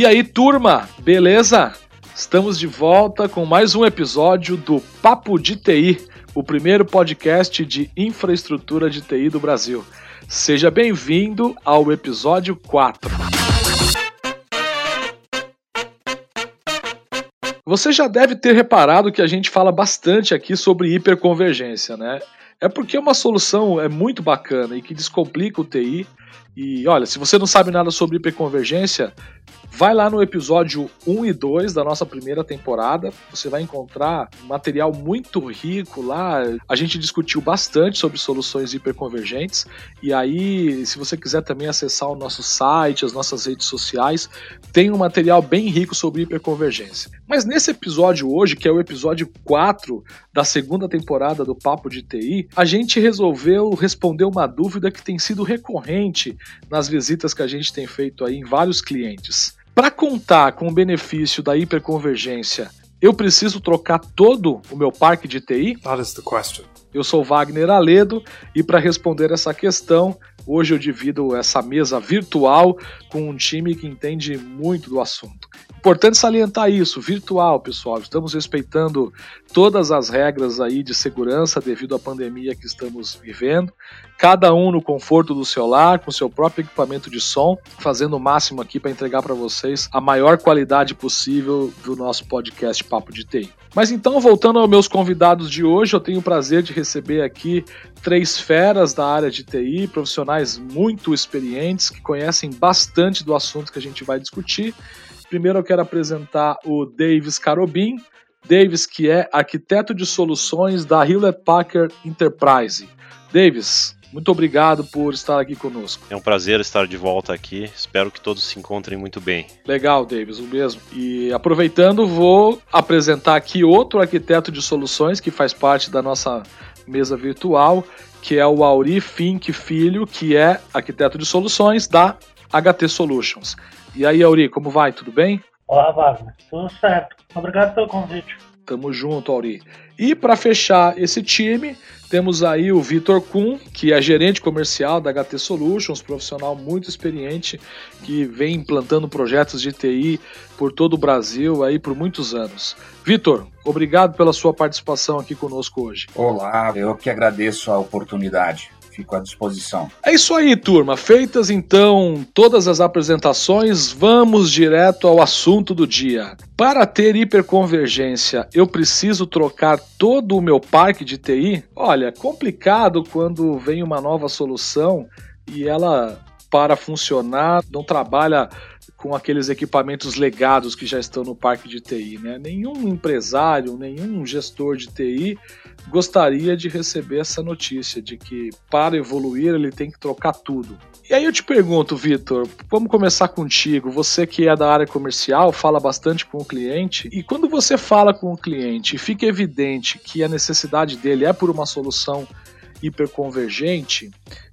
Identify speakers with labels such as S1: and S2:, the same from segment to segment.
S1: E aí, turma, beleza? Estamos de volta com mais um episódio do Papo de TI, o primeiro podcast de infraestrutura de TI do Brasil. Seja bem-vindo ao episódio 4. Você já deve ter reparado que a gente fala bastante aqui sobre hiperconvergência, né? É porque é uma solução é muito bacana e que descomplica o TI. E olha, se você não sabe nada sobre hiperconvergência, Vai lá no episódio 1 e 2 da nossa primeira temporada, você vai encontrar material muito rico lá. A gente discutiu bastante sobre soluções hiperconvergentes. E aí, se você quiser também acessar o nosso site, as nossas redes sociais, tem um material bem rico sobre hiperconvergência. Mas nesse episódio hoje, que é o episódio 4 da segunda temporada do Papo de TI, a gente resolveu responder uma dúvida que tem sido recorrente nas visitas que a gente tem feito aí em vários clientes. Para contar com o benefício da hiperconvergência, eu preciso trocar todo o meu parque de TI?
S2: That is the question.
S1: Eu sou Wagner Aledo e para responder essa questão, hoje eu divido essa mesa virtual com um time que entende muito do assunto. Importante salientar isso, virtual, pessoal. Estamos respeitando todas as regras aí de segurança devido à pandemia que estamos vivendo. Cada um no conforto do seu lar, com seu próprio equipamento de som, fazendo o máximo aqui para entregar para vocês a maior qualidade possível do nosso podcast Papo de TI. Mas então, voltando aos meus convidados de hoje, eu tenho o prazer de receber aqui três feras da área de TI, profissionais muito experientes que conhecem bastante do assunto que a gente vai discutir Primeiro eu quero apresentar o Davis Carobin. Davis, que é arquiteto de soluções da Hewlett Packard Enterprise. Davis, muito obrigado por estar aqui conosco.
S3: É um prazer estar de volta aqui. Espero que todos se encontrem muito bem.
S1: Legal, Davis, o mesmo. E aproveitando, vou apresentar aqui outro arquiteto de soluções que faz parte da nossa mesa virtual, que é o Auri Fink Filho, que é arquiteto de soluções da HT Solutions. E aí, Auri, como vai? Tudo bem?
S4: Olá, Wagner. Tudo certo. Obrigado pelo convite.
S1: Tamo junto, Auri. E para fechar esse time, temos aí o Vitor Kuhn, que é gerente comercial da HT Solutions, profissional muito experiente, que vem implantando projetos de TI por todo o Brasil aí por muitos anos. Vitor, obrigado pela sua participação aqui conosco hoje.
S5: Olá, eu que agradeço a oportunidade fico à disposição.
S1: É isso aí, turma. Feitas então todas as apresentações, vamos direto ao assunto do dia. Para ter hiperconvergência, eu preciso trocar todo o meu parque de TI? Olha, complicado quando vem uma nova solução e ela para funcionar não trabalha com aqueles equipamentos legados que já estão no parque de TI. Né? Nenhum empresário, nenhum gestor de TI gostaria de receber essa notícia de que para evoluir ele tem que trocar tudo. E aí eu te pergunto, Vitor, vamos começar contigo. Você que é da área comercial, fala bastante com o cliente, e quando você fala com o cliente fica evidente que a necessidade dele é por uma solução hiperconvergente,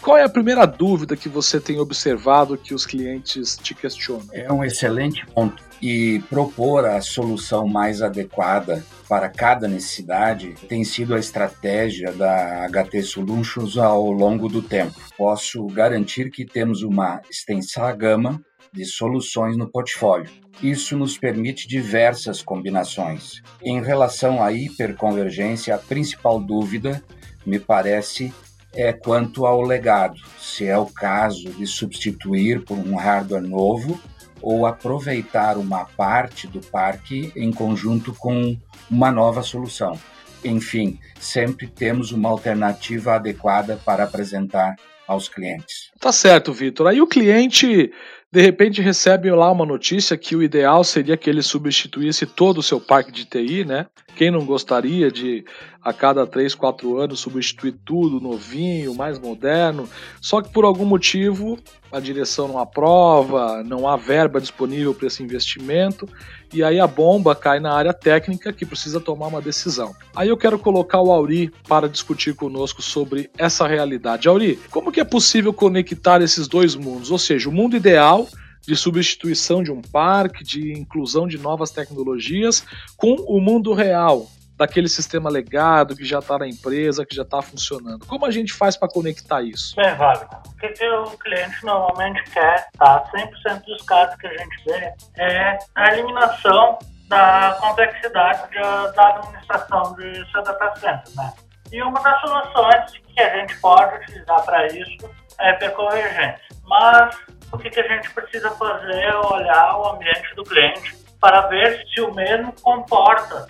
S1: qual é a primeira dúvida que você tem observado que os clientes te questionam?
S5: É um excelente ponto. E propor a solução mais adequada para cada necessidade tem sido a estratégia da HT Solutions ao longo do tempo. Posso garantir que temos uma extensa gama de soluções no portfólio. Isso nos permite diversas combinações. Em relação à hiperconvergência, a principal dúvida, me parece, é quanto ao legado, se é o caso de substituir por um hardware novo ou aproveitar uma parte do parque em conjunto com uma nova solução. Enfim, sempre temos uma alternativa adequada para apresentar aos clientes.
S1: Tá certo, Vitor. Aí o cliente de repente recebe lá uma notícia que o ideal seria que ele substituísse todo o seu parque de TI, né? Quem não gostaria de a cada 3, 4 anos substituir tudo novinho, mais moderno? Só que por algum motivo a direção não aprova, não há verba disponível para esse investimento, e aí a bomba cai na área técnica que precisa tomar uma decisão. Aí eu quero colocar o Auri para discutir conosco sobre essa realidade. Auri, como que é possível conectar esses dois mundos? Ou seja, o mundo ideal de substituição de um parque, de inclusão de novas tecnologias, com o mundo real, daquele sistema legado que já está na empresa, que já está funcionando. Como a gente faz para conectar isso?
S4: Bem, Wagner, o que, o cliente normalmente quer, tá? 100% dos casos que a gente vê é a eliminação da complexidade de, da administração de seu data center, né? E uma das soluções que a gente pode utilizar para isso é a hiperconvergência. Mas o que, que a gente precisa fazer é olhar o ambiente do cliente para ver se o mesmo comporta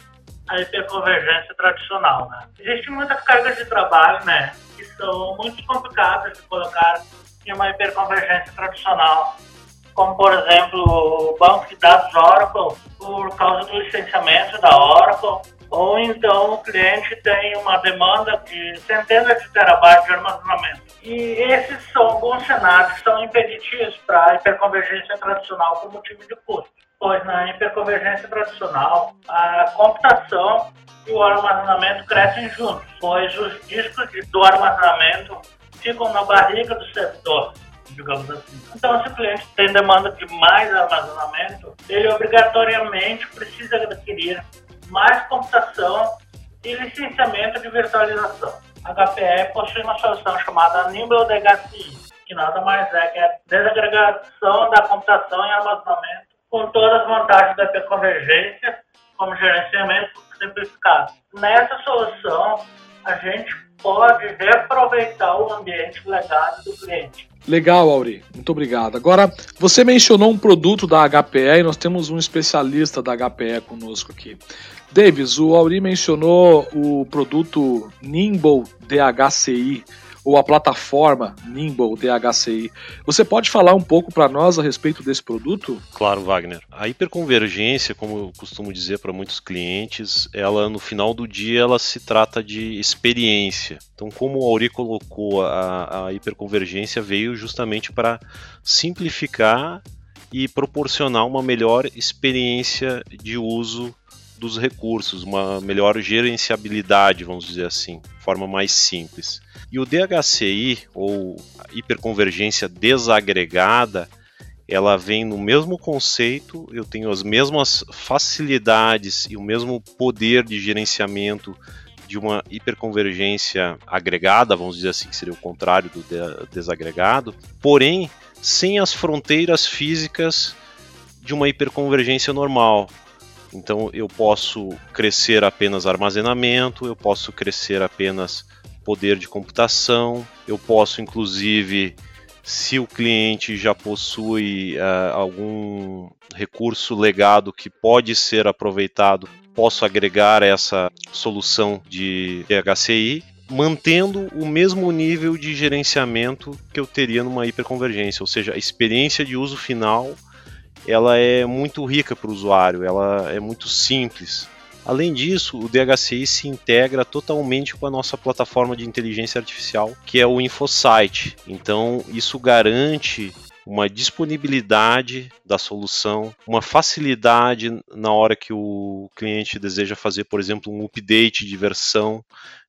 S4: a hiperconvergência tradicional. Né? Existem muitas cargas de trabalho né, que são muito complicadas de colocar em uma hiperconvergência tradicional, como, por exemplo, o banco de dados Oracle, por causa do licenciamento da Oracle, ou então o cliente tem uma demanda de centenas de terabytes de armazenamento. E esses são alguns cenários que são impeditivos para a hiperconvergência tradicional por motivo de custo. Pois na hiperconvergência tradicional, a computação e o armazenamento crescem juntos, pois os discos do armazenamento ficam na barriga do servidor, digamos assim. Então, se o cliente tem demanda de mais armazenamento, ele obrigatoriamente precisa adquirir mais computação e licenciamento de virtualização. HPE possui uma solução chamada Nimble DHCI, que nada mais é que a desagregação da computação e armazenamento com todas as vantagens da hiperconvergência, como gerenciamento simplificado. Nessa solução, a gente pode reaproveitar o ambiente legado do cliente.
S1: Legal, Auri. Muito obrigado. Agora, você mencionou um produto da HPE e nós temos um especialista da HPE conosco aqui. Davis, o Auri mencionou o produto Nimble DHCI ou a plataforma Nimble DHCI. Você pode falar um pouco para nós a respeito desse produto?
S3: Claro, Wagner. A hiperconvergência, como eu costumo dizer para muitos clientes, ela no final do dia ela se trata de experiência. Então, como o Auri colocou, a, a hiperconvergência veio justamente para simplificar e proporcionar uma melhor experiência de uso dos recursos, uma melhor gerenciabilidade, vamos dizer assim, forma mais simples. E o DHCI, ou hiperconvergência desagregada, ela vem no mesmo conceito, eu tenho as mesmas facilidades e o mesmo poder de gerenciamento de uma hiperconvergência agregada, vamos dizer assim, que seria o contrário do desagregado, porém sem as fronteiras físicas de uma hiperconvergência normal. Então eu posso crescer apenas armazenamento, eu posso crescer apenas poder de computação, eu posso inclusive, se o cliente já possui uh, algum recurso legado que pode ser aproveitado, posso agregar essa solução de DHCI mantendo o mesmo nível de gerenciamento que eu teria numa hiperconvergência, ou seja, a experiência de uso final ela é muito rica para o usuário, ela é muito simples. Além disso, o DHCI se integra totalmente com a nossa plataforma de inteligência artificial, que é o InfoSight. Então, isso garante uma disponibilidade da solução, uma facilidade na hora que o cliente deseja fazer, por exemplo, um update de versão.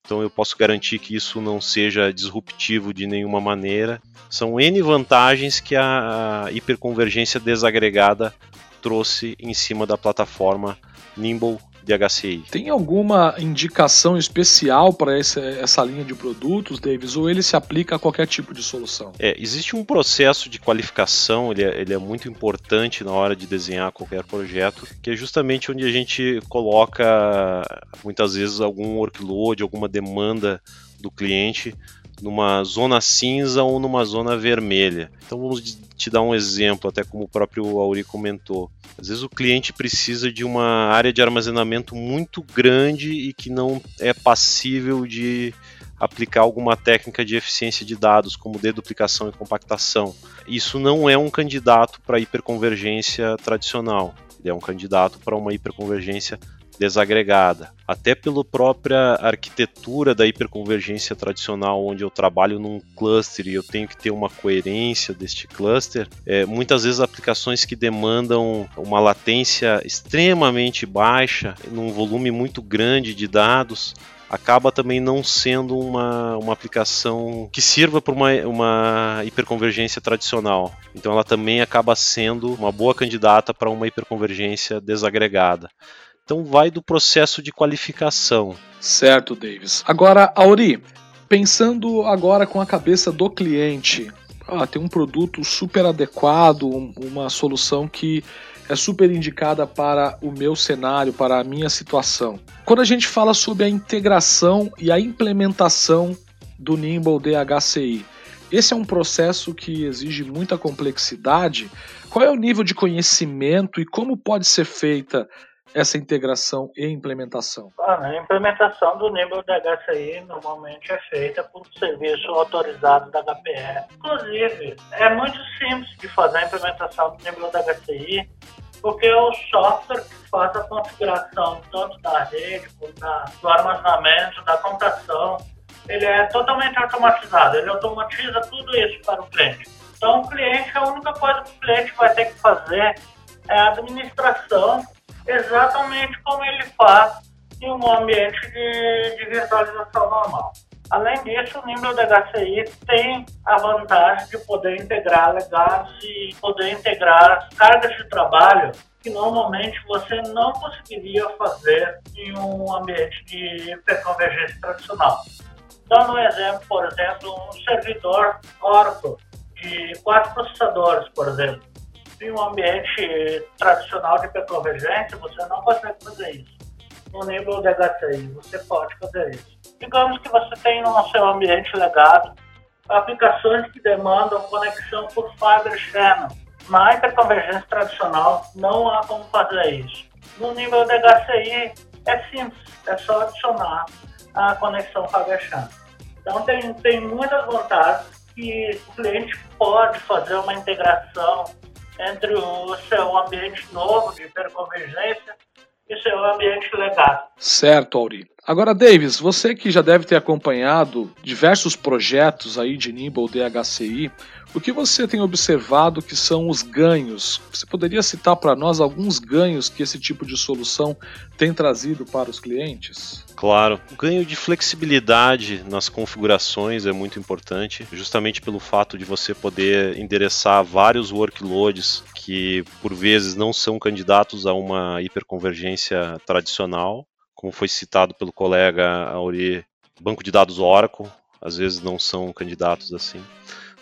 S3: Então eu posso garantir que isso não seja disruptivo de nenhuma maneira. São N vantagens que a hiperconvergência desagregada trouxe em cima da plataforma Nimble de HCI.
S1: Tem alguma indicação especial para essa linha de produtos, Davis, ou ele se aplica a qualquer tipo de solução?
S3: É, existe um processo de qualificação, ele é, ele é muito importante na hora de desenhar qualquer projeto, que é justamente onde a gente coloca muitas vezes algum workload, alguma demanda do cliente numa zona cinza ou numa zona vermelha. Então vamos te dar um exemplo, até como o próprio Auri comentou. Às vezes o cliente precisa de uma área de armazenamento muito grande e que não é passível de aplicar alguma técnica de eficiência de dados, como deduplicação e compactação. Isso não é um candidato para hiperconvergência tradicional. Ele é um candidato para uma hiperconvergência desagregada. Até pela própria arquitetura da hiperconvergência tradicional, onde eu trabalho num cluster e eu tenho que ter uma coerência deste cluster, é, muitas vezes aplicações que demandam uma latência extremamente baixa, num volume muito grande de dados, acaba também não sendo uma, uma aplicação que sirva para uma, uma hiperconvergência tradicional. Então ela também acaba sendo uma boa candidata para uma hiperconvergência desagregada. Então vai do processo de qualificação.
S1: Certo, Davis. Agora, Auri, pensando agora com a cabeça do cliente, ah, tem um produto super adequado, uma solução que é super indicada para o meu cenário, para a minha situação. Quando a gente fala sobre a integração e a implementação do Nimble DHCI, esse é um processo que exige muita complexidade. Qual é o nível de conhecimento e como pode ser feita essa integração e implementação?
S4: Ah, a implementação do nível da normalmente é feita por serviço autorizado da HPE. Inclusive, é muito simples de fazer a implementação do nível da porque é o software que faz a configuração tanto da rede, do armazenamento, da computação, ele é totalmente automatizado, ele automatiza tudo isso para o cliente. Então, o cliente, a única coisa que o cliente vai ter que fazer é a administração exatamente como ele faz em um ambiente de, de virtualização normal. Além disso, o Nimble DHCI tem a vantagem de poder integrar legados e poder integrar cargas de trabalho que normalmente você não conseguiria fazer em um ambiente de hiperconvergência tradicional. Dando um exemplo, por exemplo, um servidor Oracle de quatro processadores, por exemplo. Em um ambiente tradicional de hiperconvergência, você não consegue fazer isso. No nível de HCI, você pode fazer isso. Digamos que você tem no seu ambiente legado aplicações que demandam conexão por Fiber Channel. Na hiperconvergência tradicional, não há como fazer isso. No nível de HCI, é simples, é só adicionar a conexão Fiber Channel. Então, tem, tem muitas vantagens que o cliente pode fazer uma integração entre o seu ambiente novo de hiperconvergência e seu ambiente legado.
S1: Certo, Auri. Agora, Davis, você que já deve ter acompanhado diversos projetos aí de Nimble DHCI, o que você tem observado que são os ganhos? Você poderia citar para nós alguns ganhos que esse tipo de solução tem trazido para os clientes?
S3: Claro, o ganho de flexibilidade nas configurações é muito importante, justamente pelo fato de você poder endereçar vários workloads que por vezes não são candidatos a uma hiperconvergência tradicional, como foi citado pelo colega Auri, banco de dados Oracle, às vezes não são candidatos assim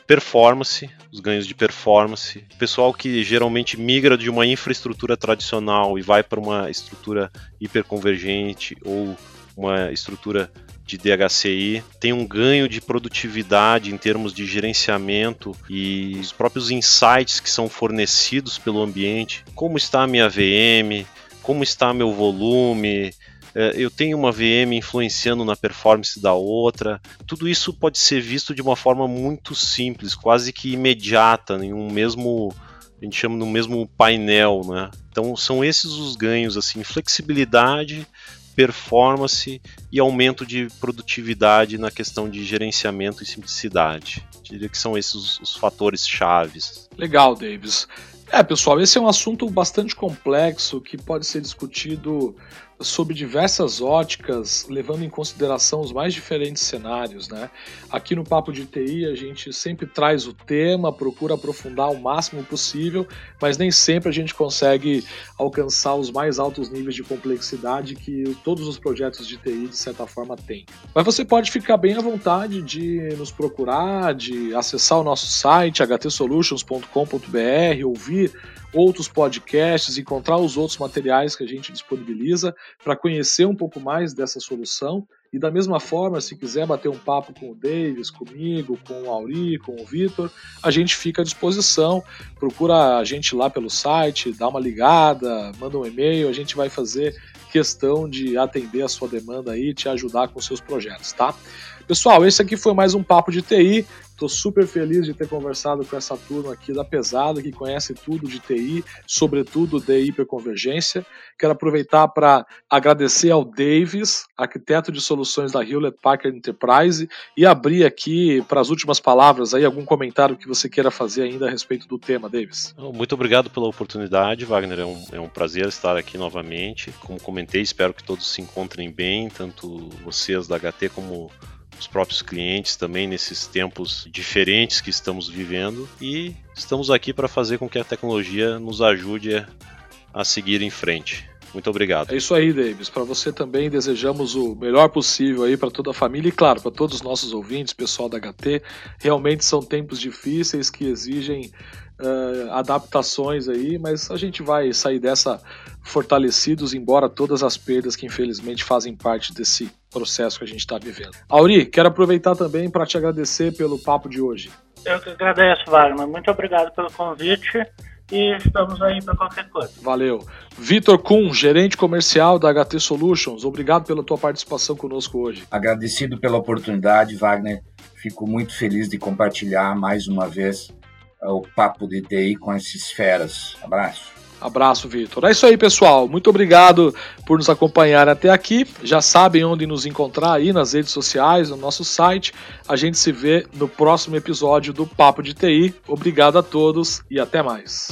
S3: performance, os ganhos de performance. Pessoal que geralmente migra de uma infraestrutura tradicional e vai para uma estrutura hiperconvergente ou uma estrutura de DHCI tem um ganho de produtividade em termos de gerenciamento e os próprios insights que são fornecidos pelo ambiente. Como está a minha VM? Como está meu volume? É, eu tenho uma VM influenciando na performance da outra. Tudo isso pode ser visto de uma forma muito simples, quase que imediata, em um mesmo a gente chama no mesmo painel, né? Então são esses os ganhos assim, flexibilidade, performance e aumento de produtividade na questão de gerenciamento e simplicidade. Diria que são esses os, os fatores chaves.
S1: Legal, Davis. É, pessoal, esse é um assunto bastante complexo que pode ser discutido sob diversas óticas, levando em consideração os mais diferentes cenários. Né? Aqui no Papo de TI a gente sempre traz o tema, procura aprofundar o máximo possível, mas nem sempre a gente consegue alcançar os mais altos níveis de complexidade que todos os projetos de TI, de certa forma, têm. Mas você pode ficar bem à vontade de nos procurar, de acessar o nosso site htsolutions.com.br, ouvir outros podcasts, encontrar os outros materiais que a gente disponibiliza para conhecer um pouco mais dessa solução. E da mesma forma, se quiser bater um papo com o Davis, comigo, com o Auri, com o Vitor, a gente fica à disposição. Procura a gente lá pelo site, dá uma ligada, manda um e-mail, a gente vai fazer questão de atender a sua demanda aí e te ajudar com seus projetos, tá? Pessoal, esse aqui foi mais um Papo de TI. Estou super feliz de ter conversado com essa turma aqui da Pesada, que conhece tudo de TI, sobretudo de hiperconvergência. Quero aproveitar para agradecer ao Davis, arquiteto de soluções da Hewlett Packard Enterprise, e abrir aqui para as últimas palavras aí algum comentário que você queira fazer ainda a respeito do tema, Davis.
S3: Muito obrigado pela oportunidade, Wagner. É um, é um prazer estar aqui novamente. Como comentei, espero que todos se encontrem bem, tanto vocês da HT como os próprios clientes também nesses tempos diferentes que estamos vivendo e estamos aqui para fazer com que a tecnologia nos ajude a seguir em frente. Muito obrigado.
S1: É isso aí, Davis. Para você também desejamos o melhor possível aí para toda a família e, claro, para todos os nossos ouvintes, pessoal da HT. Realmente são tempos difíceis que exigem uh, adaptações aí, mas a gente vai sair dessa fortalecidos, embora todas as perdas que infelizmente fazem parte desse processo que a gente está vivendo. Auri, quero aproveitar também para te agradecer pelo papo de hoje.
S4: Eu que agradeço, Wagner. Muito obrigado pelo convite e estamos aí para qualquer coisa.
S1: Valeu. Vitor Kuhn, gerente comercial da HT Solutions, obrigado pela tua participação conosco hoje.
S5: Agradecido pela oportunidade, Wagner. Fico muito feliz de compartilhar mais uma vez o papo de TI com esses feras. Abraço.
S1: Abraço, Vitor. É isso aí, pessoal. Muito obrigado por nos acompanhar até aqui. Já sabem onde nos encontrar aí nas redes sociais, no nosso site. A gente se vê no próximo episódio do Papo de TI. Obrigado a todos e até mais.